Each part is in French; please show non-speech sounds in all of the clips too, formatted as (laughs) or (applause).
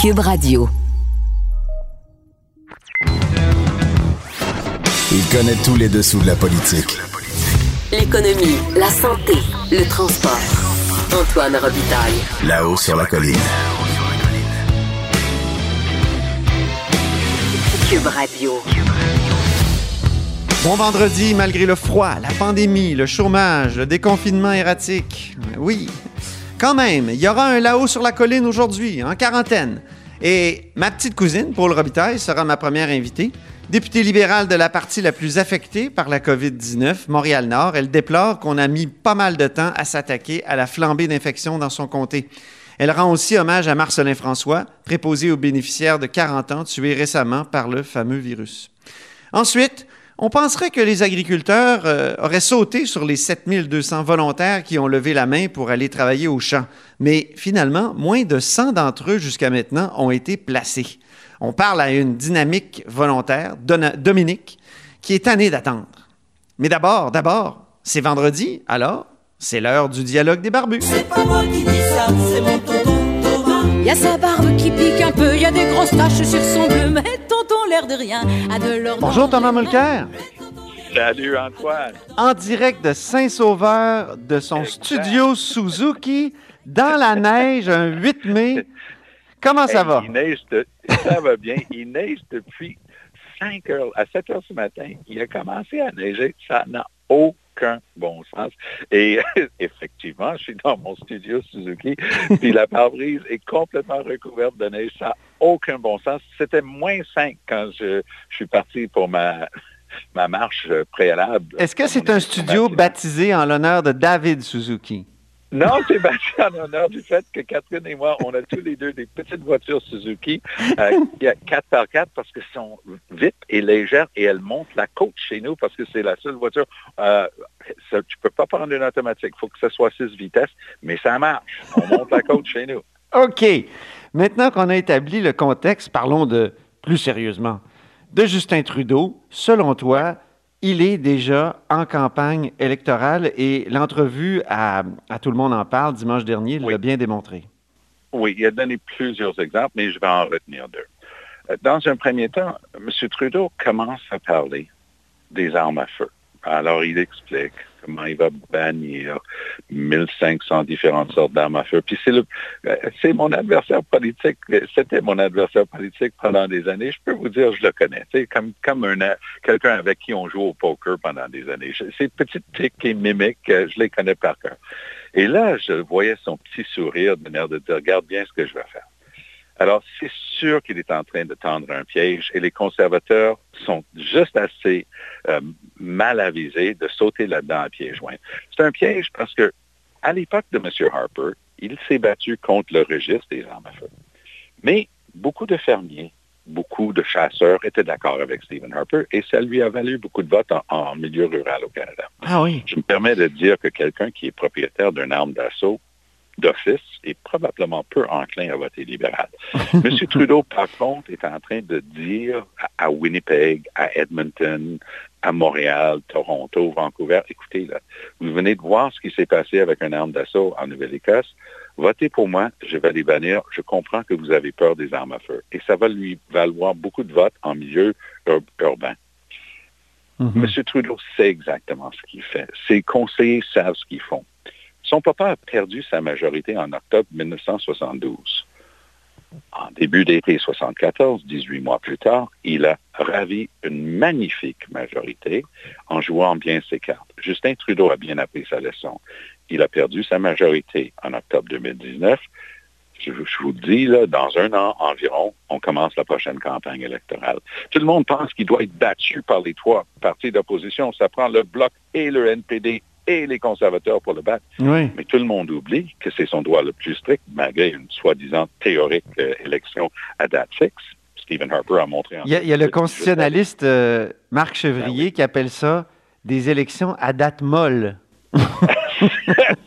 Cube Radio. Il connaît tous les dessous de la politique. L'économie, la santé, le transport. Antoine Robitaille. Là-haut sur la colline. Cube Radio. Bon vendredi, malgré le froid, la pandémie, le chômage, le déconfinement erratique. Oui, quand même, il y aura un là-haut sur la colline aujourd'hui, en quarantaine. Et ma petite cousine, Paul Robitaille, sera ma première invitée. Députée libérale de la partie la plus affectée par la COVID-19, Montréal-Nord, elle déplore qu'on a mis pas mal de temps à s'attaquer à la flambée d'infections dans son comté. Elle rend aussi hommage à Marcelin François, préposé aux bénéficiaires de 40 ans tués récemment par le fameux virus. Ensuite, on penserait que les agriculteurs euh, auraient sauté sur les 7200 volontaires qui ont levé la main pour aller travailler au champ. Mais finalement, moins de 100 d'entre eux jusqu'à maintenant ont été placés. On parle à une dynamique volontaire, Dominique, qui est tannée d'attendre. Mais d'abord, d'abord, c'est vendredi, alors c'est l'heure du dialogue des barbus. C'est pas moi qui dis ça, c'est mon tonton Thomas. Y a sa barbe qui pique un peu, y a des grosses taches sur son bleu, mais l'air de rien a de. Bonjour Thomas Mulcair. Salut Antoine. En direct de Saint-Sauveur, de son Exact. studio Suzuki, dans la (laughs) neige, un 8 mai. Comment ça Hey, va? Il neige de- ça va bien. Il neige depuis 5 heures. À 7 heures ce matin, il a commencé à neiger. Ça n'a aucun bon sens. Et (laughs) effectivement, je suis dans mon studio Suzuki, puis la pare-brise est complètement recouverte de neige. Ça n'a aucun bon sens. C'était moins 5 quand je, je suis parti pour ma, ma marche préalable. Est-ce que c'est un studio baptisé en l'honneur de David Suzuki? Non, (laughs) c'est bâti en honneur du fait que Catherine et moi, on a tous les deux des petites voitures Suzuki, euh, qui a 4x4 parce qu'elles sont vite et légères et elles montent la côte chez nous parce que c'est la seule voiture. Euh, tu peux pas prendre une automatique. Il faut que ce soit 6 vitesses, mais ça marche. On monte la côte chez nous. (laughs) OK. Maintenant qu'on a établi le contexte, parlons de plus sérieusement. De Justin Trudeau, selon toi, il est déjà en campagne électorale et l'entrevue à, à Tout le monde en parle dimanche dernier l'a Oui. bien démontré. Oui, il a donné plusieurs exemples, mais je vais en retenir deux. Euh, Dans un premier temps, M. Trudeau commence à parler des armes à feu. Alors, il explique comment il va bannir 1500 différentes sortes d'armes à feu. Puis c'est le, euh, c'est mon adversaire politique. C'était mon adversaire politique pendant des années. Je peux vous dire, je le connais. C'est comme, comme un, quelqu'un avec qui on joue au poker pendant des années. Ces petites tics et mimiques, euh, je les connais par cœur. Et là, je voyais son petit sourire de manière de dire, regarde bien ce que je vais faire. Alors, c'est sûr qu'il est en train de tendre un piège et les conservateurs sont juste assez euh, mal avisés de sauter là-dedans à pieds joints. C'est un piège parce que à l'époque de M. Harper, il s'est battu contre le registre des armes à feu. Mais beaucoup de fermiers, beaucoup de chasseurs étaient d'accord avec Stephen Harper et ça lui a valu beaucoup de votes en, en milieu rural au Canada. Ah oui. Je me permets de dire que quelqu'un qui est propriétaire d'une arme d'assaut d'office est probablement peu enclin à voter libéral. (laughs) M. Trudeau, par contre, est en train de dire à, Winnipeg, à Edmonton, à Montréal, Toronto, Vancouver, écoutez, là, vous venez de voir ce qui s'est passé avec une arme d'assaut en Nouvelle-Écosse. Votez pour moi, je vais les bannir. Je comprends que vous avez peur des armes à feu. Et ça va lui valoir beaucoup de votes en milieu ur- urbain. M. Trudeau sait exactement ce qu'il fait. Ses conseillers savent ce qu'ils font. Son papa a perdu sa majorité en octobre 1972. En début d'été 74, 18 mois plus tard, il a ravi une magnifique majorité en jouant bien ses cartes. Justin Trudeau a bien appris sa leçon. Il a perdu sa majorité en octobre 2019. Je, vous- je vous le dis, là, dans un an environ, on commence la prochaine campagne électorale. Tout le monde pense qu'il doit être battu par les trois partis d'opposition. Ça prend le Bloc et le NPD et les conservateurs pour le battre. Oui. Mais tout le monde oublie que c'est son droit le plus strict, malgré une soi-disant théorique euh, élection à date fixe. Stephen Harper a montré... en Il y a, il y a le constitutionnaliste euh, Marc Ben Chevrier qui appelle ça des élections à date molle. (laughs)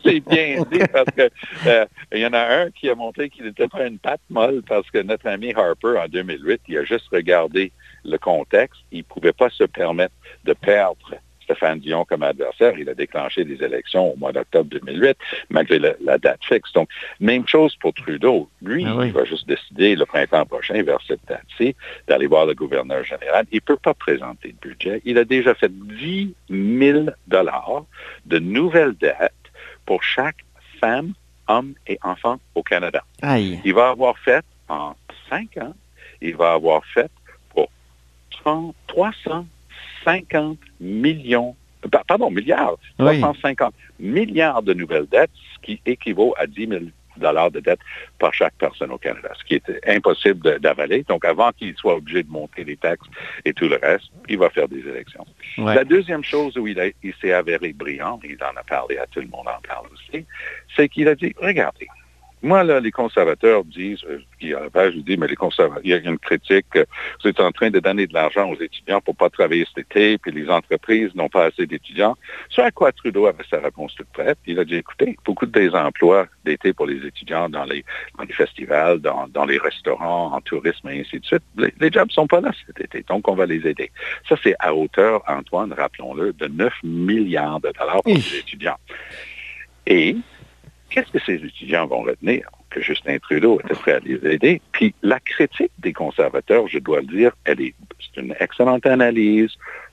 c'est (laughs) bien dit parce que euh, il y en a un qui a montré qu'il n'était pas une patte molle parce que notre ami Harper, en 2008, il a juste regardé le contexte. Il ne pouvait pas se permettre de perdre Stéphane Dion comme adversaire. Il a déclenché des élections au mois d'octobre 2008, malgré la, la, date fixe. Donc, même chose pour Trudeau. Lui, Ah oui. il va juste décider le printemps prochain, vers cette date-ci, d'aller voir le gouverneur général. Il ne peut pas présenter de budget. Il a déjà fait 10 000 dollars de nouvelles dettes pour chaque femme, homme et enfant au Canada. Aïe. Il va avoir fait en cinq ans, il va avoir fait pour 30 350 millions, pa- pardon, milliards, Oui. 350 milliards de nouvelles dettes, ce qui équivaut à 10 000 dollars de dettes par chaque personne au Canada, ce qui est impossible d'avaler. Donc, avant qu'il soit obligé de monter les taxes et tout le reste, il va faire des élections. Ouais. La deuxième chose où il, a- il s'est avéré brillant, il en a parlé à tout le monde en parle aussi, c'est qu'il a dit, regardez, moi, là, les conservateurs disent, euh, qui à la page, je dis, mais les conservateurs, il y a une critique, euh, vous êtes en train de donner de l'argent aux étudiants pour pas travailler cet été, puis les entreprises n'ont pas assez d'étudiants. Ce à quoi Trudeau avait sa réponse toute prête. Il a dit, écoutez, beaucoup des emplois d'été pour les étudiants dans les, dans les festivals, dans, dans les restaurants, en tourisme et ainsi de suite, les, les jobs sont pas là cet été, donc on va les aider. Ça, c'est à hauteur, Antoine, rappelons-le, de 9 milliards de dollars pour les étudiants. Et qu'est-ce que ces étudiants vont retenir? Que Justin Trudeau était prêt à les aider? Puis la critique des conservateurs, je dois le dire, elle est, c'est une excellente analyse,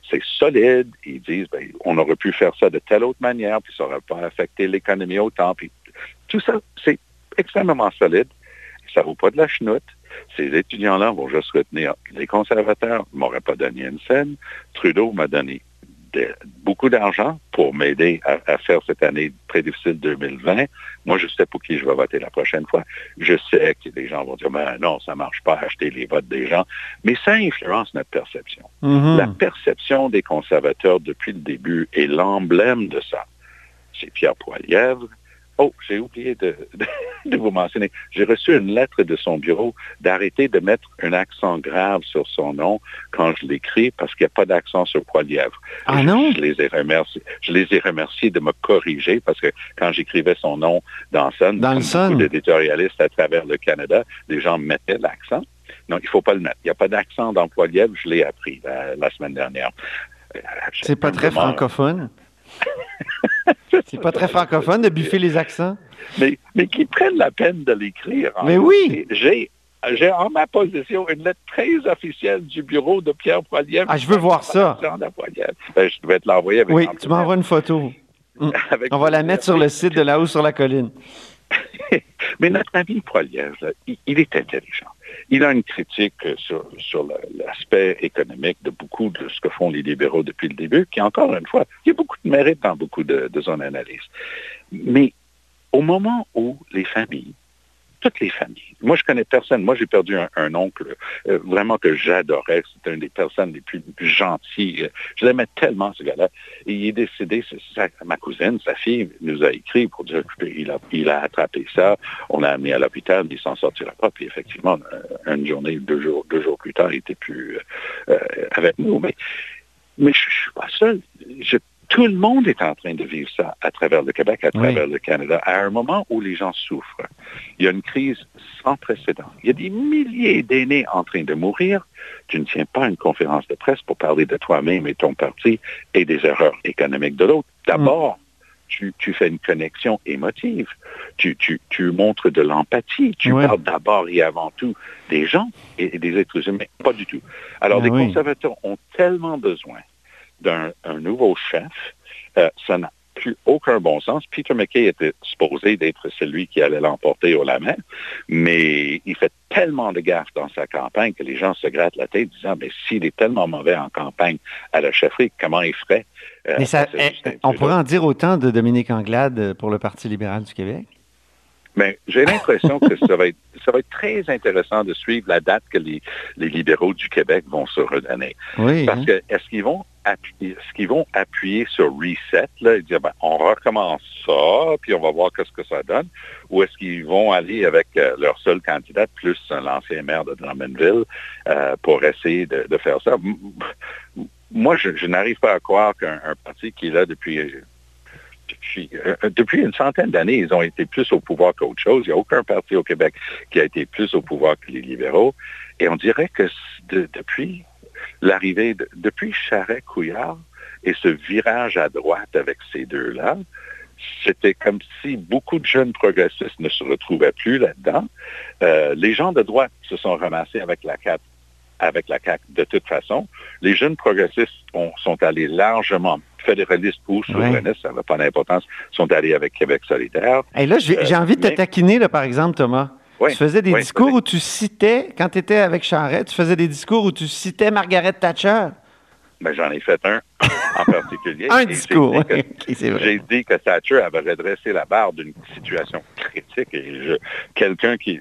c'est solide. Ils disent, ben, on aurait pu faire ça de telle autre manière, puis ça n'aurait pas affecté l'économie autant. Puis tout ça, c'est extrêmement solide. Ça vaut pas de la chenoute. Ces étudiants-là vont juste retenir les conservateurs ne m'auraient pas donné une scène. Trudeau m'a donné de- beaucoup d'argent pour m'aider à, à faire cette année très difficile 2020. Moi, je sais pour qui je vais voter la prochaine fois. Je sais que les gens vont dire, ben non, ça marche pas, acheter les votes des gens. Mais ça influence notre perception. Mhm. La perception des conservateurs depuis le début est l'emblème de ça. C'est Pierre Poilièvre. Oh, j'ai oublié de, de- (laughs) de vous mentionner. J'ai reçu une lettre de son bureau d'arrêter de mettre un accent grave sur son nom quand je l'écris parce qu'il n'y a pas d'accent sur Poilièvre. Ah Je- non? Je les ai remerciés. Je les ai remerciés de me corriger parce que quand j'écrivais son nom dans Sun, Dans le Sun. beaucoup d'éditorialistes à travers le Canada, les gens mettaient l'accent. Non, il ne faut pas le mettre. Il n'y a pas d'accent dans Poilièvre. Je l'ai appris la, la semaine dernière. Euh, C'est pas très francophone? (laughs) (laughs) C'est pas très francophone de buffer les accents. Mais, mais qui prennent la peine de l'écrire. Mais oui. J'ai, j'ai en ma possession une lettre très officielle du bureau de Pierre Poilievre. Ah, je veux voir ça. Ben, je devais te l'envoyer avec Oui, tu m'envoies une photo. (laughs) avec- On va la mettre sur le site de là-haut sur la colline. (laughs) Mais notre ami Poilievre, il, il est intelligent. Il a une critique euh, sur, l'aspect économique de beaucoup de ce que font les libéraux depuis le début, qui, encore une fois, il y a beaucoup de mérite dans beaucoup de, de son analyse. Mais au moment où les familles, toutes les familles, moi je connais personne, moi j'ai perdu un, oncle euh, vraiment que j'adorais, c'était une des personnes les plus gentilles, je l'aimais tellement ce gars-là, il est décédé, ma cousine, sa fille nous a écrit pour dire qu'il a, il a attrapé ça, on l'a amené à l'hôpital, il s'en sortira pas, puis effectivement, euh, une journée, deux jours, deux jours plus tard, il était plus euh, avec nous, mais, je, je suis pas seul. Tout le monde est en train de vivre ça à travers le Québec, à Oui. travers le Canada, à un moment où les gens souffrent. Il y a une crise sans précédent. Il y a des milliers d'aînés en train de mourir. Tu ne tiens pas une conférence de presse pour parler de toi-même et ton parti et des erreurs économiques de l'autre. D'abord, tu, tu fais une connexion émotive. Tu, tu, tu montres de l'empathie. Tu Ouais. parles d'abord et avant tout des gens et, et des êtres humains. Pas du tout. Alors, Ah les oui. conservateurs ont tellement besoin d'un un nouveau chef, euh, ça n'a plus aucun bon sens. Peter McKay était supposé d'être celui qui allait l'emporter au la main, mais il fait tellement de gaffes dans sa campagne que les gens se grattent la tête disant, mais s'il est tellement mauvais en campagne à la chefferie, comment il ferait? euh, Mais ça, eh, on pourrait en dire autant de Dominique Anglade pour le Parti libéral du Québec? Mais j'ai l'impression que ça va, être, ça va être très intéressant de suivre la date que les, les libéraux du Québec vont se redonner. Oui. Parce hein. que est-ce qu'ils vont appuyer, est-ce qu'ils vont appuyer sur reset là, et dire ben, on recommence ça, puis on va voir qu'est-ce que ça donne, ou est-ce qu'ils vont aller avec euh, leur seul candidat plus l'ancien maire de Drummondville euh, pour essayer de, de faire ça? Moi, je, je n'arrive pas à croire qu'un un parti qui est là depuis euh, depuis, euh, depuis une centaine d'années, ils ont été plus au pouvoir qu'autre chose. Il n'y a aucun parti au Québec qui a été plus au pouvoir que les libéraux. Et on dirait que depuis l'arrivée, de- depuis Charret-Couillard, Et ce virage à droite avec ces deux-là, c'était comme si beaucoup de jeunes progressistes ne se retrouvaient plus là-dedans. Euh, les gens de droite se sont ramassés avec la CAQ avec la CAQ de toute façon. Les jeunes progressistes sont allés largement fédéralistes ou souverainistes, ça n'a pas d'importance, sont allés avec Québec solidaire. Et là, j'ai envie de te taquiner, là, par exemple, Thomas. tu faisais des discours où tu citais, quand tu étais avec Charest, tu faisais des discours où tu citais Margaret Thatcher. Ben, J'en ai fait un (laughs) en particulier. un discours, (laughs) J'ai dit que Thatcher avait redressé la barre d'une situation critique quelqu'un qui,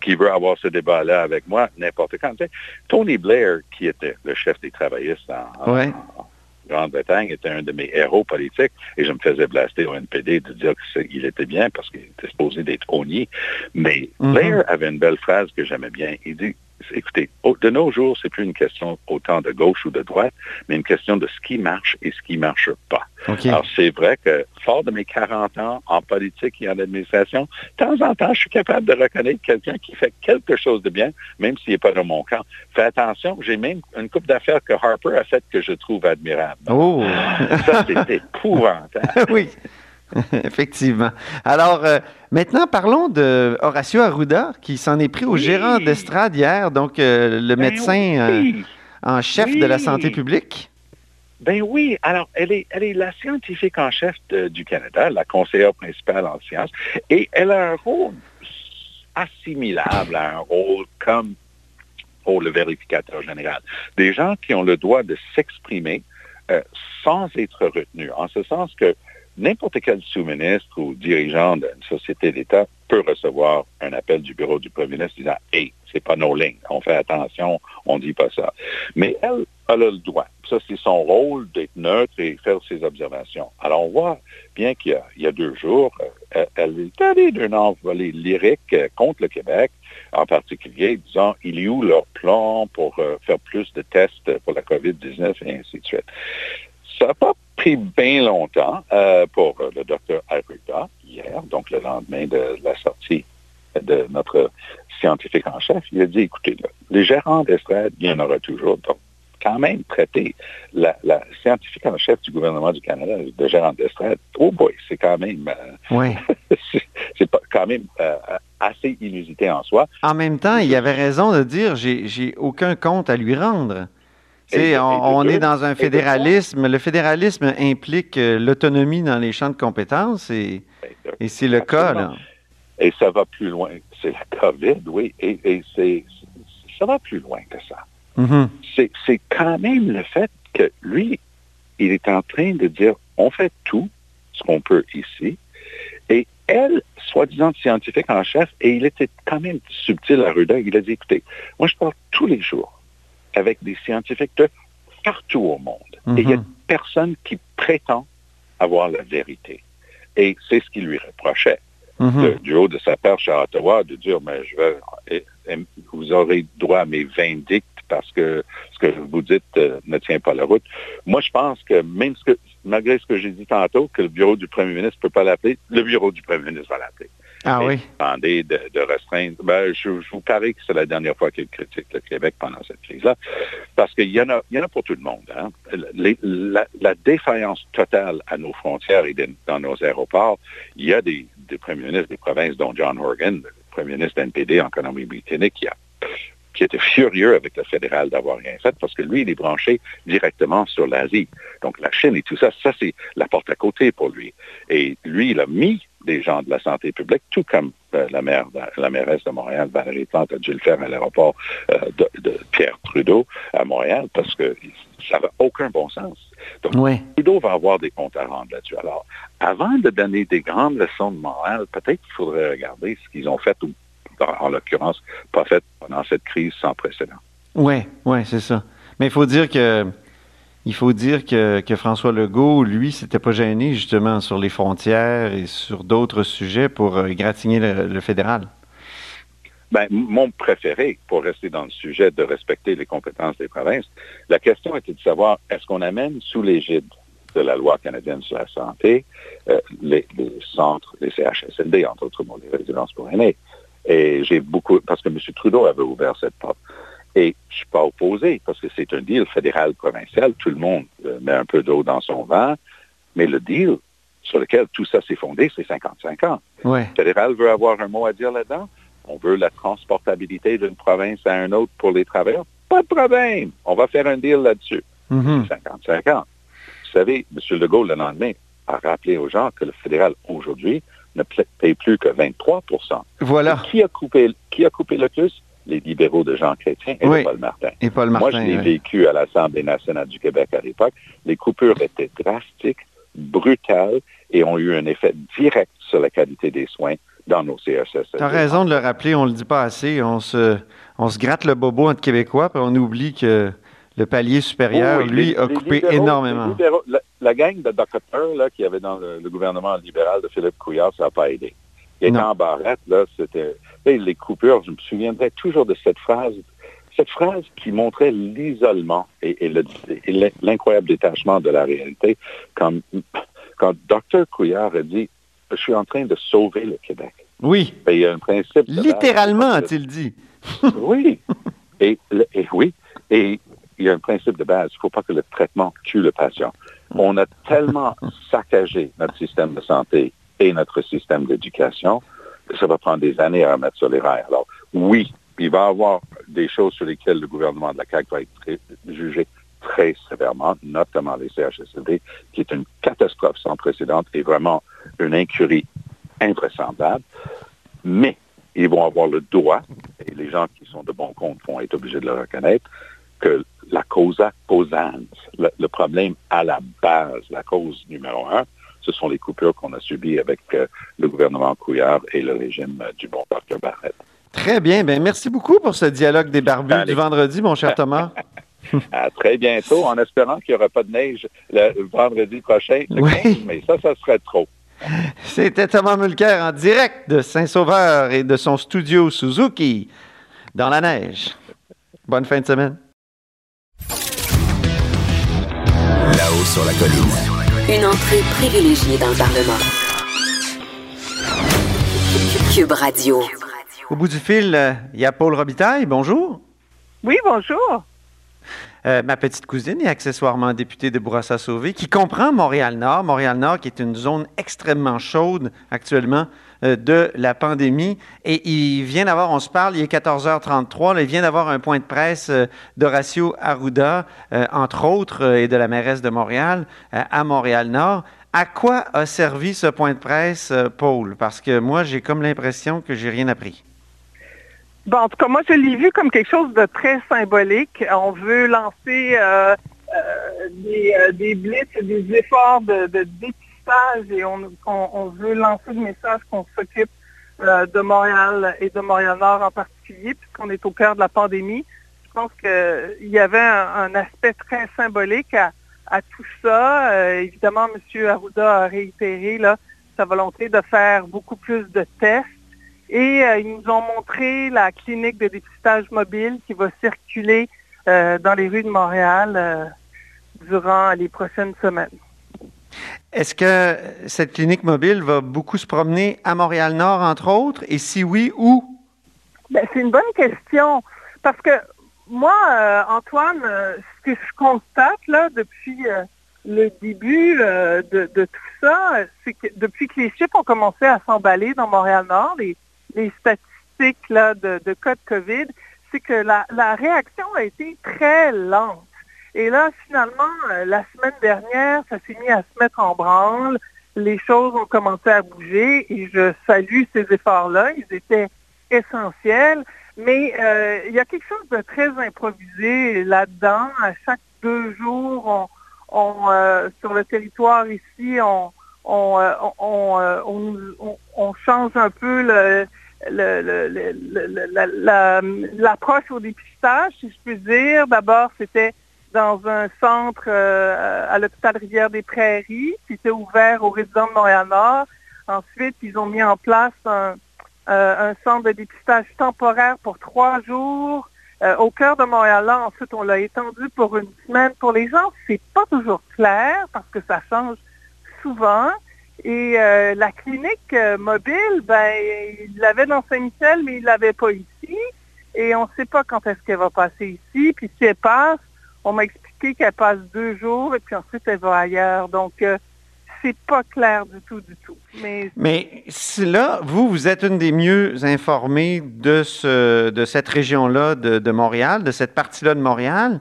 qui veut avoir ce débat-là avec moi, n'importe quand. Tony Blair, qui était le chef des travaillistes en, Grande-Bretagne était un de mes héros politiques et je me faisais blaster au NPD de dire qu'il était bien parce qu'il était supposé d'être honni. Mais mm-hmm. Blair avait une belle phrase que j'aimais bien. Il dit écoutez, de nos jours, c'est plus une question autant de gauche ou de droite, mais une question de ce qui marche et ce qui ne marche pas. Alors, c'est vrai que, fort de mes 40 ans en politique et en administration, de temps en temps, je suis capable de reconnaître quelqu'un qui fait quelque chose de bien, même s'il n'est pas dans mon camp. Fais attention, j'ai même une coupe d'affaires que Harper a faite que je trouve admirable. Oh! Ça, c'est (laughs) épouvantable. oui. (laughs) Effectivement. Alors, euh, maintenant, parlons de Horacio Arruda, qui s'en est pris au gérant d'estrade hier, donc euh, le ben médecin euh, en chef de la santé publique. Ben oui, alors elle est, elle est la scientifique en chef du Canada, la conseillère principale en sciences, et elle a un rôle assimilable à un rôle comme oh, le vérificateur général. Des gens qui ont le droit de s'exprimer sans être retenus, en ce sens que n'importe quel sous-ministre ou dirigeant d'une société d'État peut recevoir un appel du bureau du premier ministre disant Hey, c'est pas nos lignes, on fait attention, on dit pas ça. Mais elle, elle a le droit. Ça, c'est son rôle d'être neutre et faire ses observations. Alors, on voit bien qu'il y, a deux jours, euh, elle est allée d'un envolée lyrique euh, contre le Québec, en particulier, disant il y a où leur plan pour euh, faire plus de tests pour la COVID-19 et ainsi de suite. Ça n'a pas pris bien longtemps euh, pour le docteur Arruda hier, donc le lendemain de la sortie de notre scientifique en chef. Il a dit, écoutez, les gérants d'estrade, il y en aura toujours. Donc, quand même traiter la, scientifique en chef du gouvernement du Canada de gérant d'estrade, oh boy, c'est quand même, euh, (laughs) c'est quand même euh, assez inusité en soi. En même temps, il avait raison de dire, j'ai aucun compte à lui rendre on, est dans un fédéralisme. Le fédéralisme implique euh, l'autonomie dans les champs de compétences et, et c'est le cas. Là. Et ça va plus loin. C'est la COVID, oui. Et, c'est, ça va plus loin que ça. Mm-hmm. C'est quand même le fait que lui, il est en train de dire on fait tout ce qu'on peut ici. Et elle, soi-disant scientifique en chef, et il était quand même subtil à Ruda, il a dit écoutez, moi je parle tous les jours avec des scientifiques de partout au monde. Et il y a mhm. personne qui prétend avoir la vérité. Et c'est ce qu'il lui reprochait. Mhm. du haut de sa perche à Ottawa, de dire, mais je vais, eh, eh, vous aurez droit à mes vindictes parce que ce que vous dites euh, ne tient pas la route. Moi, je pense que même ce que, malgré ce que j'ai dit tantôt, que le bureau du premier ministre ne peut pas l'appeler, le bureau du premier ministre va l'appeler. Ah oui. Demander de, restreindre. Ben, je, vous parie que c'est la dernière fois qu'il critique le Québec pendant cette crise-là. Parce qu'il y, en a, il y en a pour tout le monde. Hein. la, défaillance totale à nos frontières et dans nos aéroports, il y a des, premiers ministres des provinces, dont John Horgan, le premier ministre NPD en Colombie-Britannique, qui a qui était furieux avec le fédéral d'avoir rien fait parce que lui, il est branché directement sur l'Asie. Donc la Chine et tout ça, ça c'est la porte à côté pour lui. Et lui, il a mis des gens de la santé publique, tout comme euh, la, maire, la mairesse de Montréal, Valérie Plante, a dû le faire à l'aéroport euh, de, Pierre Trudeau à Montréal, parce que ça n'a aucun bon sens. Donc, Trudeau va avoir des comptes à rendre là-dessus. Alors, avant de donner des grandes leçons de Montréal, peut-être qu'il faudrait regarder ce qu'ils ont fait, ou en l'occurrence, pas fait pendant cette crise sans précédent. Oui, oui, c'est ça. Mais il faut dire que il faut dire que, François Legault, lui, s'était pas gêné justement sur les frontières et sur d'autres sujets pour euh, gratigner le, fédéral. Ben, mon préféré, pour rester dans le sujet de respecter les compétences des provinces, la question était de savoir est-ce qu'on amène sous l'égide de la loi canadienne sur la santé euh, les, centres, les CHSLD, entre autres, les résidences pour aînés? Et j'ai beaucoup, parce que M. Trudeau avait ouvert cette porte. Et je ne suis pas opposé parce que c'est un deal fédéral-provincial. Tout le monde euh, met un peu d'eau dans son vin. Mais le deal sur lequel tout ça s'est fondé, c'est 55 ans. Ouais. Le fédéral veut avoir un mot à dire là-dedans. On veut la transportabilité d'une province à une autre pour les travailleurs. Pas de problème. On va faire un deal là-dessus. Mhm. 55 ans. Vous savez, M. Legault, le lendemain, a rappelé aux gens que le fédéral, aujourd'hui, ne paye plus que 23 Voilà. Et Qui a coupé, qui a coupé le plus? Les libéraux de Jean Chrétien et Oui. de Paul Martin. Et Paul Moi, Martin. je l'ai vécu à l'Assemblée nationale du Québec à l'époque. Les coupures étaient drastiques, brutales et ont eu un effet direct sur la qualité des soins dans nos CHS. T'as raison de le rappeler, on le dit pas assez. On se, on se gratte le bobo entre Québécois, puis on oublie que le palier supérieur, Oui, lui, les- a coupé énormément. les libéraux- la, la gang de docteurs là, qu'il y avait dans le, le gouvernement libéral de Philippe Couillard, ça n'a pas aidé. Il était en barrette, là, c'était... les coupures, je me souviendrai toujours de cette phrase, cette phrase qui montrait l'isolement et, et le- et l'in- l'incroyable détachement de la réalité. Quand, quand Dr Couillard a dit « Je suis en train de sauver le Québec Oui, ». Ben, Il y a un principe... littéralement, a-t-il dit. (laughs) oui. Et oui. Et il y a un principe de base. Il ne faut pas que le traitement tue le patient. On a tellement saccagé notre système de santé et notre système d'éducation ça va prendre des années à remettre sur les rails. Alors, oui, il va y avoir des choses sur lesquelles le gouvernement de la CAQ va être jugé très sévèrement, notamment les CHSLD, qui est une catastrophe sans précédent et vraiment une incurie invraisemblable. Mais ils vont avoir le droit, et les gens qui sont de bon compte vont être obligés de le reconnaître, que la causa causans, le, le problème à la base, la cause numéro un, ce sont les coupures qu'on a subies avec euh, le gouvernement Couillard et le régime euh, du bon Dr Barrett. Très bien. Ben, merci beaucoup pour ce dialogue des barbus Allez. du vendredi, mon cher Thomas. (laughs) (laughs) À très bientôt, en espérant qu'il n'y aura pas de neige le vendredi prochain, le Oui. 15, mais ça, ça serait trop. C'était Thomas Mulcair en direct de Saint-Sauveur et de son studio Suzuki dans la neige. Bonne fin de semaine. Là-haut sur la colline. Une entrée privilégiée dans le Parlement. Cube Radio. Au bout du fil, euh, il y a Paul Robitaille. Bonjour. Oui, bonjour. Euh, ma petite cousine est accessoirement députée de Bourassa-Sauvé, qui comprend Montréal-Nord. Montréal-Nord, qui est une zone extrêmement chaude actuellement de la pandémie. Et il vient d'avoir, on se parle, il est 14h33, là, il vient d'avoir un point de presse euh, d'Horacio Arruda, euh, entre autres, euh, et de la mairesse de Montréal, euh, à Montréal-Nord. À quoi a servi ce point de presse, euh, Paul? Parce que moi, j'ai comme l'impression que j'ai rien appris. Bon, en tout cas, moi, je l'ai vu comme quelque chose de très symbolique. On veut lancer euh, euh, des, euh, des blitz, des efforts de, de et on, veut lancer le message qu'on s'occupe euh, de Montréal et de Montréal-Nord en particulier, puisqu'on est au cœur de la pandémie. Je pense qu'il y avait un, aspect très symbolique à, tout ça. Euh, évidemment, M. Arruda a réitéré sa volonté de faire beaucoup plus de tests. Et euh, ils nous ont montré la clinique de dépistage mobile qui va circuler dans les rues de Montréal durant les prochaines semaines. Est-ce que cette clinique mobile va beaucoup se promener à Montréal-Nord, entre autres? Et si oui, où? Ben, c'est une bonne question parce que moi, euh, Antoine, euh, ce que je constate depuis euh, le début de, tout ça, c'est que depuis que les chiffres ont commencé à s'emballer dans Montréal-Nord, les, statistiques de, cas de COVID, c'est que la réaction a été très lente. Et là, finalement, euh, la semaine dernière, ça s'est mis à se mettre en branle. Les choses ont commencé à bouger et je salue ces efforts-là. Ils étaient essentiels. Mais euh, il y a quelque chose de très improvisé là-dedans. À chaque deux jours, euh, sur le territoire ici, on, change un peu l'approche au dépistage, si je puis dire. D'abord, c'était dans un centre euh, à l'hôpital Rivière-des-Prairies qui était ouvert aux résidents de Montréal-Nord. Ensuite, ils ont mis en place un, euh, centre de dépistage temporaire pour trois jours euh, au cœur de Montréal-Nord. Ensuite, on l'a étendu pour une semaine. Pour les gens, c'est pas toujours clair parce que ça change souvent. Et la clinique mobile, ben, il l'avait dans Saint-Michel, mais il l'avait pas ici. et on ne sait pas quand est-ce qu'elle va passer ici. Puis si elle passe, on m'a expliqué qu'elle passe deux jours et puis ensuite elle va ailleurs. Donc, euh, c'est pas clair du tout, du tout. Mais, là, vous, vous êtes une des mieux informées de, ce, de cette région-là de, de Montréal, de cette partie-là de Montréal,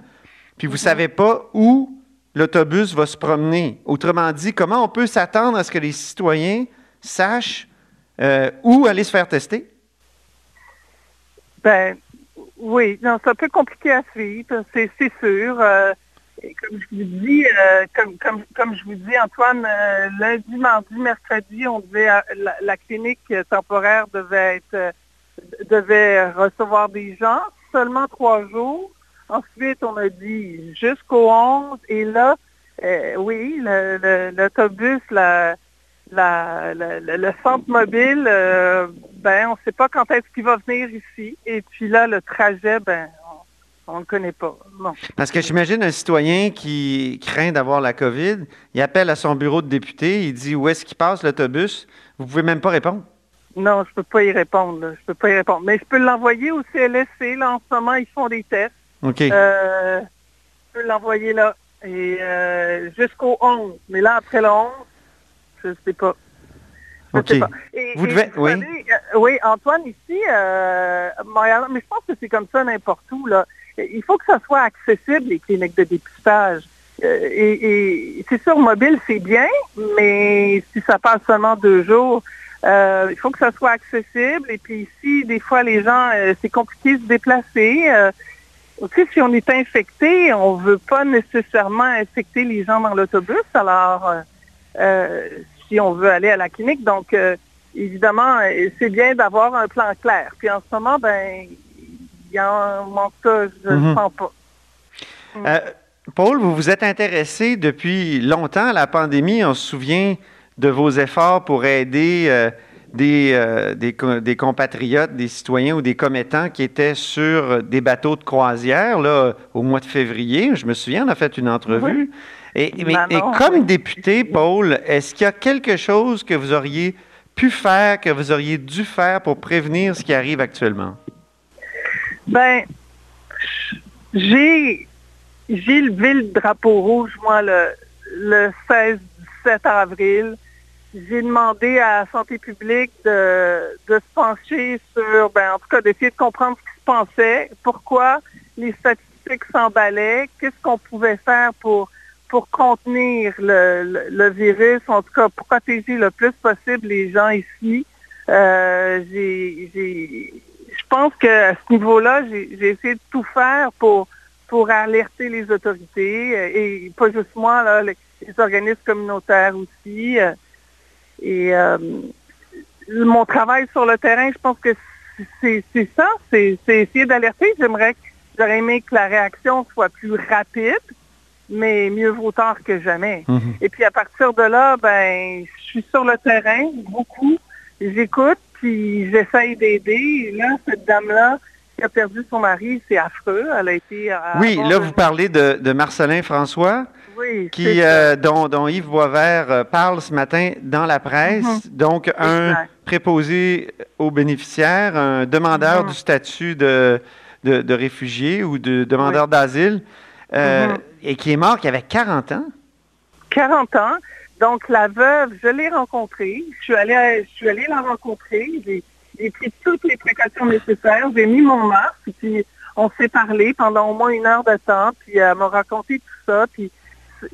puis vous ne savez pas où l'autobus va se promener. Autrement dit, comment on peut s'attendre à ce que les citoyens sachent euh, où aller se faire tester? ben, oui, non, c'est un peu compliqué à suivre, c'est sûr. Euh, comme je vous dis, euh, comme, comme, comme je vous dis, Antoine, euh, lundi, mardi, mercredi, on devait la, la clinique temporaire devait être devait recevoir des gens, seulement trois jours. Ensuite, on a dit jusqu'au 11. Et là, oui, l'autobus, la, la, le centre mobile, ben, on ne sait pas quand est-ce qu'il va venir ici. Et puis là, le trajet, ben, on ne le connaît pas. Bon. Parce que j'imagine un citoyen qui craint d'avoir la COVID, il appelle à son bureau de député, il dit où est-ce qu'il passe l'autobus? Vous pouvez même pas répondre. Non, je peux pas y répondre. là. Je peux pas y répondre. Mais je peux l'envoyer au CLSC. Là, en ce moment, ils font des tests. OK. Euh, je peux l'envoyer là. Et euh, jusqu'au 11. Mais là, après le 11, je sais pas. Je OK. sais pas. Et- Vous et devez- oui. savez, euh, oui, Antoine, ici, euh, Montréal, mais je pense que c'est comme ça n'importe où. Là. Il faut que ça soit accessible, les cliniques de dépistage. Euh, et et c'est sûr, mobile, c'est bien, mais si ça passe seulement deux jours, euh, il faut que ça soit accessible. Et puis ici, des fois, les gens, euh, c'est compliqué de se déplacer. Euh, aussi, si on est infecté, on veut pas nécessairement infecter les gens dans l'autobus. Alors, si on veut aller à la clinique, donc euh, évidemment, euh, c'est bien d'avoir un plan clair. Puis en ce moment, ben, il y en manque ça, je ne Mhm. sens pas. Euh, Paul, vous vous êtes intéressé depuis longtemps à la pandémie. On se souvient de vos efforts pour aider euh, des, euh, des compatriotes, des citoyens ou des commettants qui étaient sur des bateaux de croisière là, au mois de février. Je me souviens, on a fait une entrevue. Et, mais- et Manon, comme député, Paul, est-ce qu'il y a quelque chose que vous auriez pu faire, que vous auriez dû faire pour prévenir ce qui arrive actuellement? Ben, j'ai j'ai levé le drapeau rouge, moi, le, le 16-17 avril. J'ai demandé à la santé publique de, de se pencher sur, ben, en tout cas, d'essayer de comprendre ce qui se passait, pourquoi les statistiques s'emballaient, qu'est-ce qu'on pouvait faire pour pour contenir le, virus, en tout cas protéger le plus possible les gens ici. Euh, j'ai, je pense qu'à ce niveau-là, j'ai, essayé de tout faire pour pour alerter les autorités et pas juste moi, là, les, organismes communautaires aussi. et euh, mon travail sur le terrain, je pense que c'est, ça, c'est, essayer d'alerter. J'aimerais j'aurais aimé que la réaction soit plus rapide, mais mieux vaut tard que jamais. Et puis à partir de là, ben, je suis sur le terrain beaucoup, j'écoute, puis j'essaye d'aider. Et là, cette dame-là qui a perdu son mari, c'est affreux. Elle a été. à Oui, là, vous parlez de, de Marcelin François. Oui, qui, euh, dont, dont Yves Boisvert euh, parle ce matin dans la presse. Donc, un Exact. préposé aux bénéficiaires, un demandeur Mhm. du statut de, de, de réfugié ou de demandeur d'asile, euh, Mhm. Et qui est mort, qui avait 40 ans. 40 ans. Donc, la veuve, je l'ai rencontrée. Je suis allée, je suis allée la rencontrer. J'ai, pris toutes les précautions nécessaires. J'ai mis mon masque. Puis, on s'est parlé pendant au moins une heure de temps. Puis, elle m'a raconté tout ça. Puis,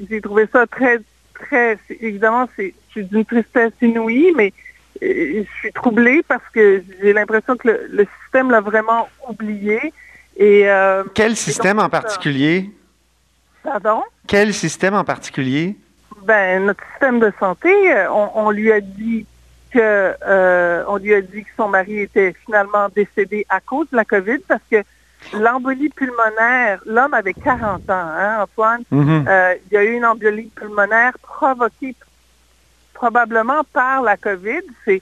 j'ai trouvé ça très, très... Évidemment, c'est, d'une tristesse inouïe, mais euh, je suis troublée parce que j'ai l'impression que le, le système l'a vraiment oublié. Et, euh, Quel système en particulier? Pardon? Quel système en particulier? Ben, notre système de santé, euh, on, on lui a dit que euh, on lui a dit que son mari était finalement décédé à cause de la COVID parce que l'embolie pulmonaire, l'homme avait 40 ans, hein, Antoine, Mhm. euh, il y a eu une embolie pulmonaire provoquée probablement par la COVID. C'est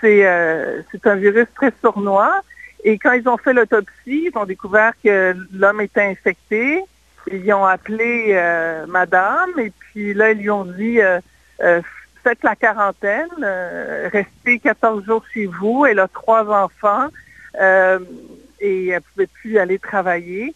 c'est euh, c'est un virus très sournois. Et quand ils ont fait l'autopsie, ils ont découvert que l'homme était infecté. Ils ont appelé euh, madame et puis là, ils lui ont dit euh, euh, faites la quarantaine, restez 14 jours chez vous. Elle a trois enfants. Et elle pouvait plus aller travailler.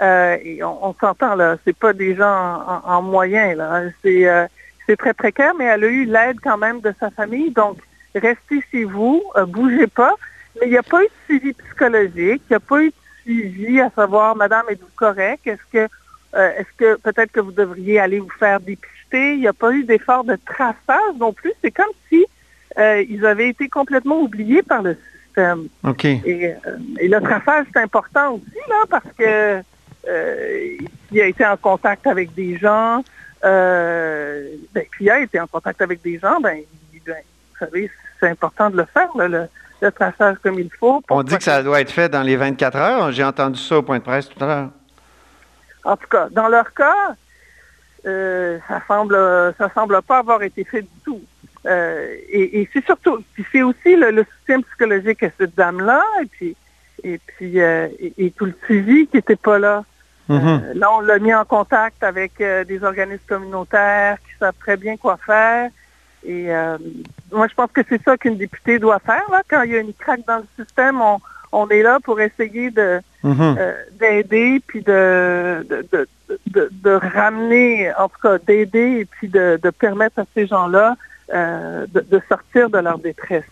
Et on, s'entend là, c'est pas des gens en, en moyen là, c'est euh, c'est très précaire, mais elle a eu l'aide quand même de sa famille. Donc restez chez vous, bougez pas. Mais il n'y a pas eu de suivi psychologique, il n'y a pas eu de suivi à savoir, Madame, êtes-vous correct Est-ce que euh, est-ce que peut-être que vous devriez aller vous faire dépister? Il n'y a pas eu d'effort de traçage non plus. C'est comme si euh, ils avaient été complètement oubliés par le système. OK. Et, euh, et le traçage, c'est important aussi, là, parce que il a été en contact avec des gens, ben, qui a été en contact avec des gens, ben, il- ben, vous savez, c'est important de le faire, là, le, le traçage comme il faut. On dit que ça doit être fait dans les 24 heures. J'ai entendu ça au point de presse tout à l'heure. En tout cas, dans leur cas, euh, ça semble ça semble pas avoir été fait du tout. Euh, et et c'est surtout, puis c'est aussi le, le soutien psychologique à cette dame-là, et puis et puis euh, et, et tout le suivi qui n'était pas là. Mhm. Euh, là, on l'a mis en contact avec des organismes communautaires qui savent très bien quoi faire. Et moi, je pense que c'est ça qu'une députée doit faire. Là. Quand il y a une craque dans le système, on, on est là pour essayer de Mhm. euh, d'aider, puis de de, de, de, de ramener, en tout cas d'aider et puis de, permettre à ces gens-là euh, de, sortir de leur détresse.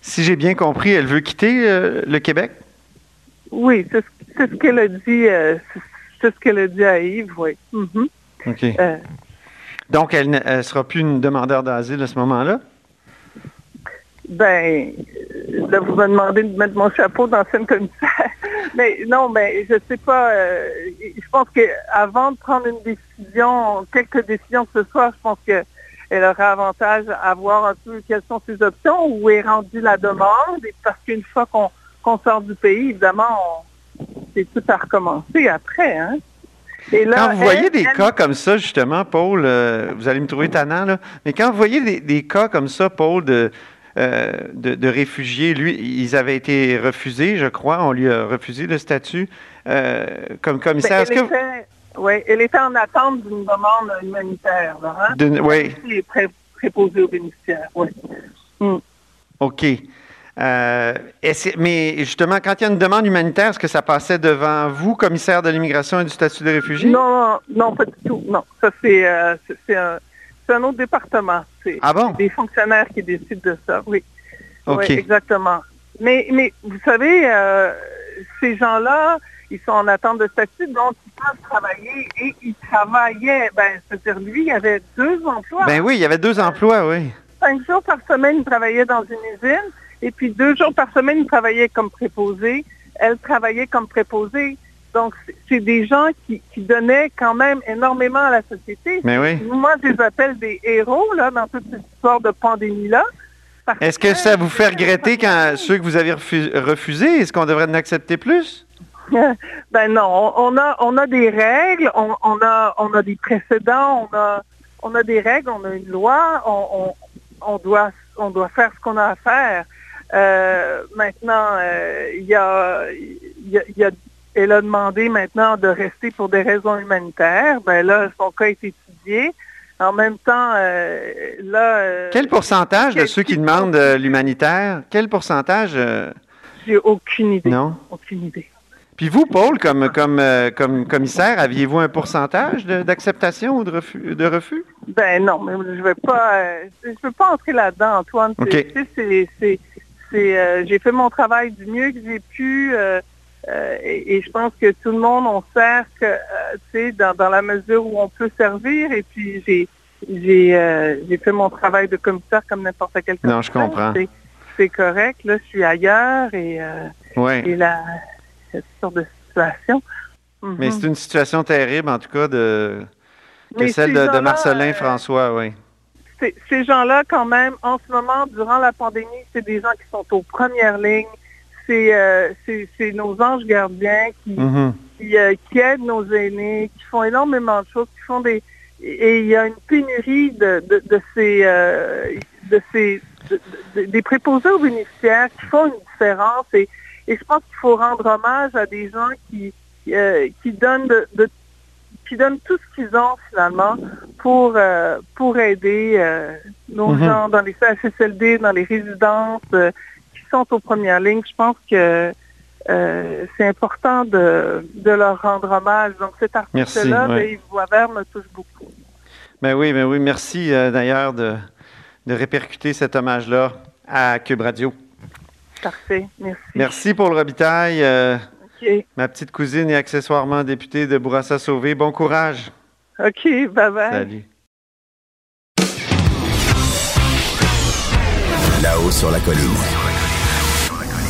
Si j'ai bien compris, elle veut quitter euh, le Québec? Oui, c'est ce, qu'elle a dit, c'est- ce qu'elle a dit à Yves, oui. Mhm. OK. Donc, elle ne sera plus une demandeur d'asile à ce moment-là? Ben, là, vous me demandez de mettre mon chapeau d'ancienne commissaire. (laughs) Mais non, mais je sais pas. euh, je pense que avant de prendre une décision, quelque décision que ce soit, je pense que elle aurait avantage à voir un peu quelles sont ses options, où est rendue la demande. Et parce qu'une fois qu'on sort du pays, évidemment, c'est tout à recommencer après. Hein? Et là, Quand vous voyez elle- des elle- cas comme ça, justement, Paul, euh, vous allez me trouver tannant, là, mais quand vous voyez des, des cas comme ça, Paul, de, euh, de, de réfugiés, lui, ils avaient été refusés, je crois, on lui a refusé le statut euh, comme ben, commissaire. Est-ce elle, que... était, ouais, elle était en attente d'une demande humanitaire. Hein? Oui, Il est pré- préposé aux bénéficiaires, oui. OK. Euh, mais justement, quand il y a une demande humanitaire, est-ce que ça passait devant vous, commissaire de l'immigration et du statut de réfugié? Non, non, pas du tout. Non, ça euh, c'est un, c'est un autre département. C'est Ah bon? des fonctionnaires qui décident de ça. Oui, OK. Oui, exactement. Mais, mais vous savez, euh, ces gens-là, ils sont en attente de statut, donc ils peuvent travailler et ils travaillaient. Ben, c'est-à-dire lui, il avait deux emplois. Ben oui, il y avait deux emplois, oui. Cinq jours par semaine, il travaillait dans une usine, et puis deux jours par semaine, il travaillait comme préposé. Elle travaillait comme préposée. Donc, c'est- des gens qui, qui donnaient quand même énormément à la société. Mais oui. Moi, je les appelle des héros, là, dans toute cette histoire de pandémie-là. Est-ce que ça vous fait regretter quand ceux que vous avez refu- refusés? Est-ce qu'on devrait en accepter plus? (laughs) Ben non, on, a on a des règles, on, on a on a des précédents, on a on a des règles, on a une loi, on, on, on doit on doit faire ce qu'on a à faire. Euh, maintenant, euh, il y, a, y a- y a- elle a demandé maintenant de rester pour des raisons humanitaires. Ben là, son cas est étudié. En même temps, euh, là, euh, Quel pourcentage de ceux qui demandent euh, l'humanitaire, quel pourcentage? j'ai aucune idée. non? Aucune idée. Puis vous, Paul, comme, comme, comme commissaire, aviez-vous un pourcentage d'acceptation ou de refus? De refus? Ben non, mais je vais pas, je veux pas entrer là-dedans, Antoine. Tu sais, c'est, j'ai fait mon travail du mieux que j'ai pu, euh, et, et je pense que tout le monde on sert que, euh, tu sais, dans, dans la mesure où on peut servir. Et puis j'ai, j'ai, euh, j'ai fait mon travail de commissaire comme n'importe quel commissaire. Non, je comprends. C'est, correct. Là, je suis ailleurs et, euh, Oui. et la cette sorte de situation. Mais Mhm. c'est une situation terrible, en tout cas, de, que Mais celle de, de Marcelin François, oui. Ces gens-là, quand même, en ce moment, durant la pandémie, c'est des gens qui sont aux premières lignes. C'est euh, c'est- c'est nos anges gardiens qui, Mhm. qui, euh, qui aident nos aînés, qui font énormément de choses, qui font des... Et il y a une pénurie de, de, de ces... euh, de ces de- de- des préposés aux bénéficiaires qui font une différence. Et, et je pense qu'il faut rendre hommage à des gens qui, qui donnent de, qui donnent tout ce qu'ils ont finalement pour euh, pour aider euh, nos Mhm. gens dans les CHSLD, dans les résidences, euh, sont aux premières lignes. Je pense que euh, c'est important de, de leur rendre hommage. Donc cet artiste-là Merci, de ouais. Yves Boisvert me touche beaucoup. Ben oui, ben oui. Merci euh, d'ailleurs de, de répercuter cet hommage-là à Cube Radio. Parfait, merci. Merci pour le Robitaille, euh, OK, ma petite cousine et accessoirement députée de Bourassa-Sauvé. Bon courage. OK, bye-bye. Salut. Là-haut sur la colline.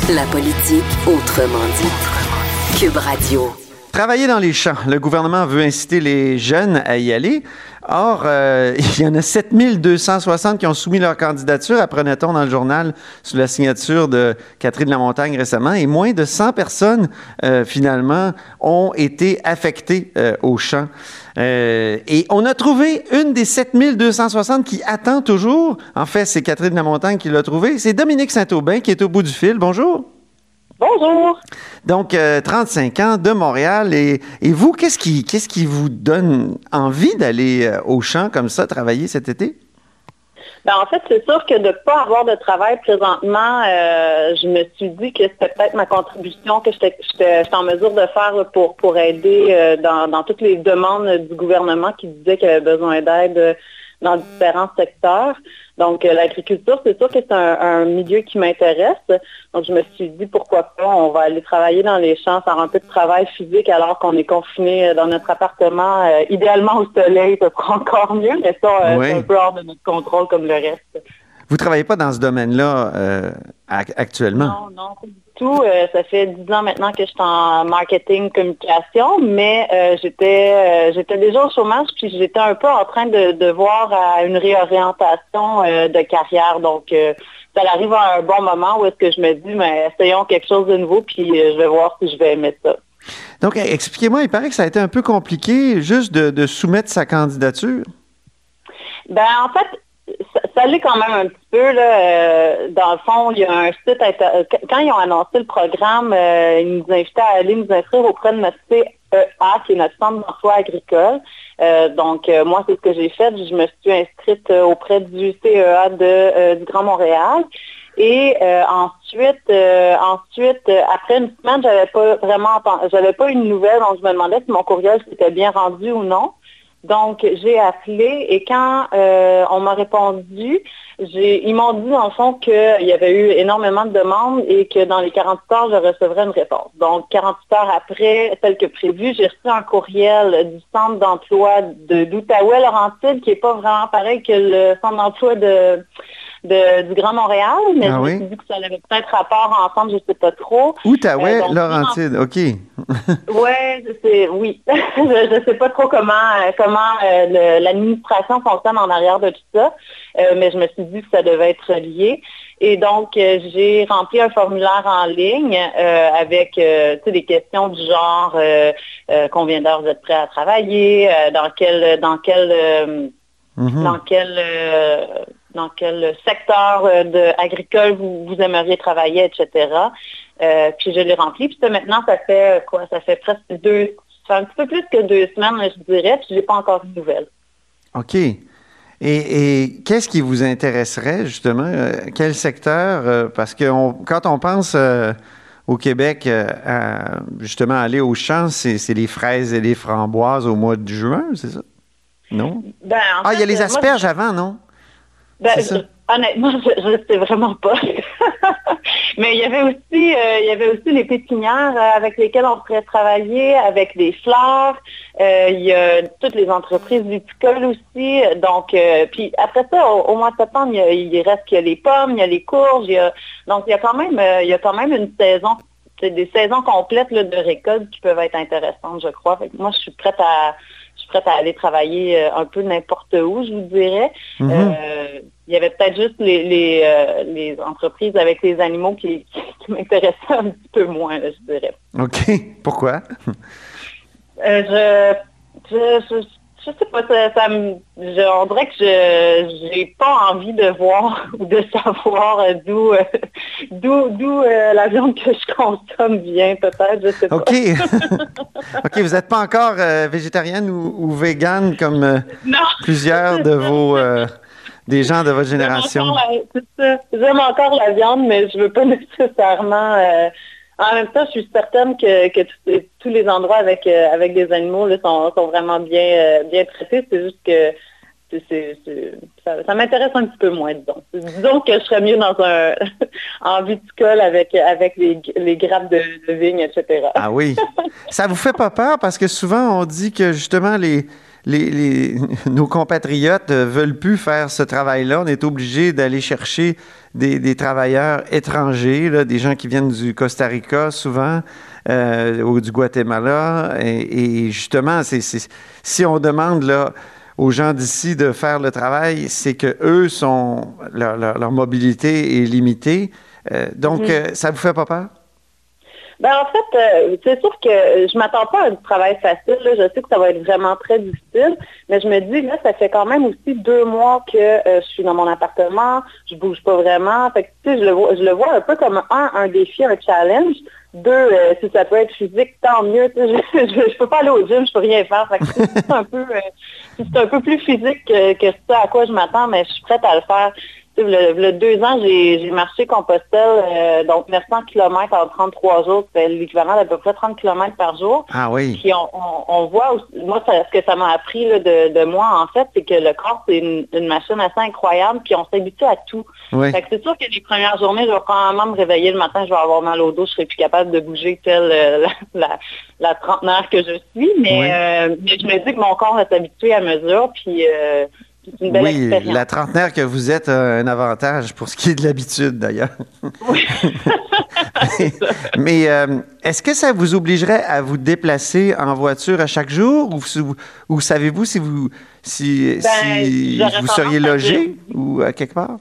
La politique autrement dit. Cube Radio. Travailler dans les champs. Le gouvernement veut inciter les jeunes à y aller. Or, euh, (laughs) il y en a 7260 qui ont soumis leur candidature, apprenait-on dans le journal, sous la signature de Catherine Lamontagne récemment, et moins de 100 personnes, euh, finalement, ont été affectées euh, aux champs. Euh, et on a trouvé une des 7260 qui attend toujours. En fait, c'est Catherine Lamontagne qui l'a trouvée. C'est Dominique Saint-Aubin qui est au bout du fil. Bonjour. Bonjour. Donc, euh, 35 ans de Montréal. Et, et vous, qu'est-ce qui, qu'est-ce qui vous donne envie d'aller euh, au champ comme ça, travailler cet été? Ben, en fait, c'est sûr que de ne pas avoir de travail présentement, euh, je me suis dit que c'était peut-être ma contribution que j'étais en mesure de faire pour, pour aider euh, dans, dans toutes les demandes du gouvernement qui disaient qu'il avait besoin d'aide euh, dans différents secteurs. Donc, euh, l'agriculture, c'est sûr que c'est un, un milieu qui m'intéresse. Donc, je me suis dit, pourquoi pas, on va aller travailler dans les champs, faire un peu de travail physique alors qu'on est confiné euh, dans notre appartement. Euh, idéalement au soleil, ce sera encore mieux, mais ça, euh, Oui. c'est un peu hors de notre contrôle comme le reste. Vous travaillez pas dans ce domaine-là euh, ac- actuellement? Non, non, pas du tout. Euh, ça fait dix ans maintenant que je suis en marketing communication, mais euh, j'étais j'étais déjà au chômage, puis j'étais un peu en train de, de voir à une réorientation de carrière. Donc, ça arrive à un bon moment où est-ce que je me dis, mais essayons quelque chose de nouveau, puis je vais voir si je vais aimer ça. Donc, eh, expliquez-moi, il paraît que ça a été un peu compliqué juste de, de soumettre sa candidature. Ben en fait, ça, l'est quand même un petit peu. Là, euh, dans le fond, il y a un site euh, quand ils ont annoncé le programme, euh, ils nous invitaient à aller nous inscrire auprès de notre CEA, qui est notre centre d'emploi agricole. Donc, moi, c'est ce que j'ai fait. Je me suis inscrite auprès du CEA de, du Grand Montréal. Et ensuite, ensuite, après une semaine, j'avais pas vraiment j'avais pas une nouvelle, donc je me demandais si mon courriel s'était bien rendu ou non. Donc, j'ai appelé et quand euh, on m'a répondu, ils m'ont dit, le fond, qu'il y avait eu énormément de demandes et que dans les 48 heures, je recevrais une réponse. Donc, 48 heures après, tel que prévu, j'ai reçu un courriel du centre d'emploi de d'Outaouais-Laurentide, qui n'est pas vraiment pareil que le centre d'emploi de, de- du Grand Montréal, mais Ah je oui? me suis dit que ça avait peut-être rapport ensemble, je ne sais pas trop. Outaouais, Euh, Laurentide, OK. (laughs) Ouais, c'est oui. (laughs) je ne sais pas trop comment euh, comment euh, l'administration fonctionne en arrière de tout ça, euh, mais je me suis dit que ça devait être lié. Et donc j'ai rempli un formulaire en ligne avec des questions du genre combien d'heures vous êtes prêt à travailler, dans quel dans quel Mhm. dans quel dans quel secteur euh, de agricole vous, vous aimeriez travailler, etc. Euh, puis je l'ai rempli. Puis ça, maintenant, ça fait euh, quoi? Ça fait presque deux, ça fait un petit peu plus que deux semaines, je dirais, puis j'ai pas encore de nouvelles. OK. Et, et qu'est-ce qui vous intéresserait, justement? euh, quel secteur? euh, parce que on- quand on pense au Québec à, justement, aller au champ, c'est c'est les fraises et les framboises au mois de juin, c'est ça? Non? Ben, en Ah, il y a les moi, asperges avant, non? Ben, je- honnêtement, je ne sais vraiment pas. (laughs) Mais il y avait aussi, euh, il y avait aussi les pépinières euh, avec lesquelles on pourrait travailler, avec des fleurs. Euh, il y a toutes les entreprises viticoles aussi. Donc, euh, puis après ça, au, au mois de septembre, il, y a- il reste qu'il y a les pommes, il y a les courges. il y a- donc, il y a quand même, il y a quand même une saison, c'est des saisons complètes là, de récolte qui peuvent être intéressantes, je crois. Fait que moi, je suis prête à, je suis prête à aller travailler un peu n'importe où, je vous dirais. Mhm. Euh, il y avait peut-être juste les, les, euh, les entreprises avec les animaux qui, qui, qui m'intéressaient un petit peu moins, là, je dirais. OK. (laughs) Pourquoi? Euh, je, je, je, sais pas, ça, ça me, je- on dirait que je j'ai pas envie de voir (laughs) ou de savoir euh, (laughs) d'où euh, la viande que je consomme vient, peut-être, je sais pas. OK. OK, vous n'êtes pas encore végétarienne ou, ou végane comme plusieurs de vos des gens de votre génération. J'aime encore la- encore viande, mais je veux pas (laughs) nécessairement euh, En même temps, je suis certaine que, que tous- les endroits avec, euh, avec des animaux là, sont, sont vraiment bien, euh, bien traités. C'est juste que ça, ça m'intéresse un petit peu moins, disons. Disons que je serais mieux dans un (laughs) en viticole avec, avec les, les grappes de, de vigne, etc. Ah oui. (laughs) Ça vous fait pas peur parce que souvent on dit que justement les, les, les- (laughs) nos compatriotes euh, veulent plus faire ce travail-là. On est obligé d'aller chercher des, des travailleurs étrangers, là, des gens qui viennent du Costa Rica souvent. euh, ou du Guatemala. Et, et justement, si on demande là, aux gens d'ici de faire le travail, c'est que eux sont leur, leur- leur mobilité est limitée. Euh, donc, Mhm. euh, ça vous fait pas peur? Ben en fait, euh, c'est sûr que je m'attends pas à un travail facile. là. Je sais que ça va être vraiment très difficile, mais je me dis là, ça fait quand même aussi deux mois que euh, je suis dans mon appartement, je bouge pas vraiment. Fait que, tu sais, je le vois, je le vois un peu comme un, un défi, un challenge. Deux, euh, si ça peut être physique, tant mieux. (laughs) Je, je, je peux pas aller au gym, je peux rien faire. Fait que, c'est (laughs) un peu, euh, c'est un peu plus physique que, que ça à quoi je m'attends, mais je suis prête à le faire. Le, deux ans, j'ai marché Compostelle, euh, donc 900 km en 33 jours, c'est l'équivalent d'à peu près 30 km par jour. Ah oui. Puis on, on- on voit, aussi- moi, ça- ce que ça m'a appris là, de, de moi, en fait, c'est que le corps, c'est une, une machine assez incroyable, puis on s'habitue à tout. Oui. C'est sûr que les premières journées, je vais probablement me réveiller le matin, je vais avoir mal au dos, je serai plus capable de bouger telle euh, (laughs) la, la, la trentenaire que je suis, mais, Oui. euh, mais je me dis que mon corps va s'habituer à mesure, puis une belle Oui, expérience. la trentenaire que vous êtes a un avantage pour ce qui est de l'habitude, d'ailleurs. (laughs) (laughs) Mais euh, est-ce que ça vous obligerait à vous déplacer en voiture à chaque jour? Ou, savez-vous si vous si, Ben, si vous seriez logé ou à quelque part?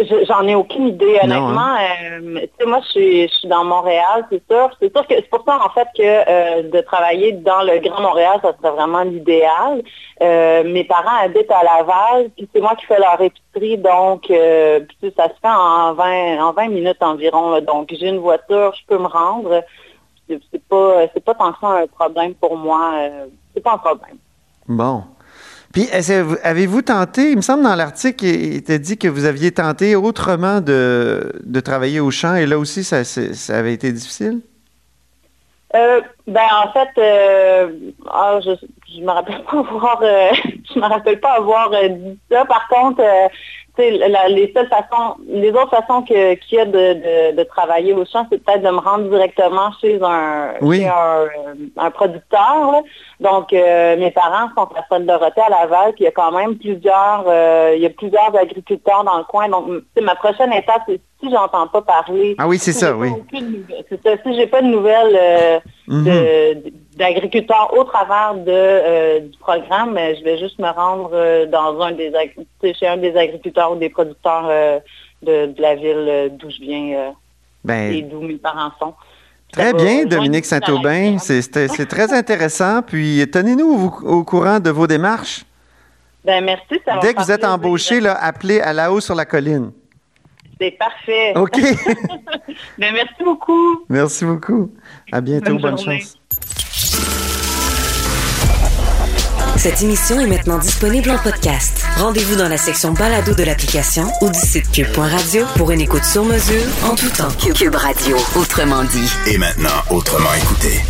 Je- J'en ai aucune idée, honnêtement. Euh, tu sais, moi, je suis, je suis dans Montréal, c'est sûr. C'est sûr que c'est pour ça, en fait, que euh, de travailler dans le Grand Montréal, ça serait vraiment l'idéal. Euh, mes parents habitent à Laval, puis c'est moi qui fais leur épicerie, donc euh, puis ça se fait en 20, en 20 minutes environ. là. donc, j'ai une voiture, je peux me rendre. C'est pas, c'est pas tant que ça un problème pour moi. euh, c'est pas un problème. Bon. Puis, avez-vous tenté, il me semble dans l'article, il était dit que vous aviez tenté autrement de, de travailler au champ et là aussi, ça, ça avait été difficile? Euh, ben en fait, euh, ah, je je me rappelle pas (laughs) avoir euh, me rappelle pas avoir euh, dit ça. Par contre, la- les seules façons, les autres façons qu'il y a de, de, de travailler au champ, c'est peut-être de me rendre directement chez un Oui. chez un, un producteur. là. Donc euh, mes parents sont à Sainte-Dorothée à Laval, puis il y a quand même plusieurs euh, il y a plusieurs agriculteurs dans le coin. Donc ma prochaine étape, c'est si j'entends pas parler Ah oui, c'est si ça, oui. aucune ça. Si j'ai pas de nouvelles euh, Mhm. de- d'agriculteurs au travers de, euh, du programme, je vais juste me rendre euh, dans un des chez un des agriculteurs ou des producteurs euh, de, de la ville d'où je viens euh, et Ben, d'où mes parents sont. Très bien, Dominique Saint-Aubin. C'est très intéressant. Puis, tenez-nous au, au courant de vos démarches. Ben merci. Ça Dès que vous êtes embauché, là, appelez à la haut sur la colline. C'est parfait. OK. (laughs) Ben, merci beaucoup. Merci beaucoup. À bientôt. Bonne Bonne, chance. Cette émission est maintenant disponible en podcast. Rendez-vous dans la section balado de l'application ou du site cube.radio pour une écoute sur mesure en tout temps. Cube Radio, autrement dit. Et maintenant, autrement écouté.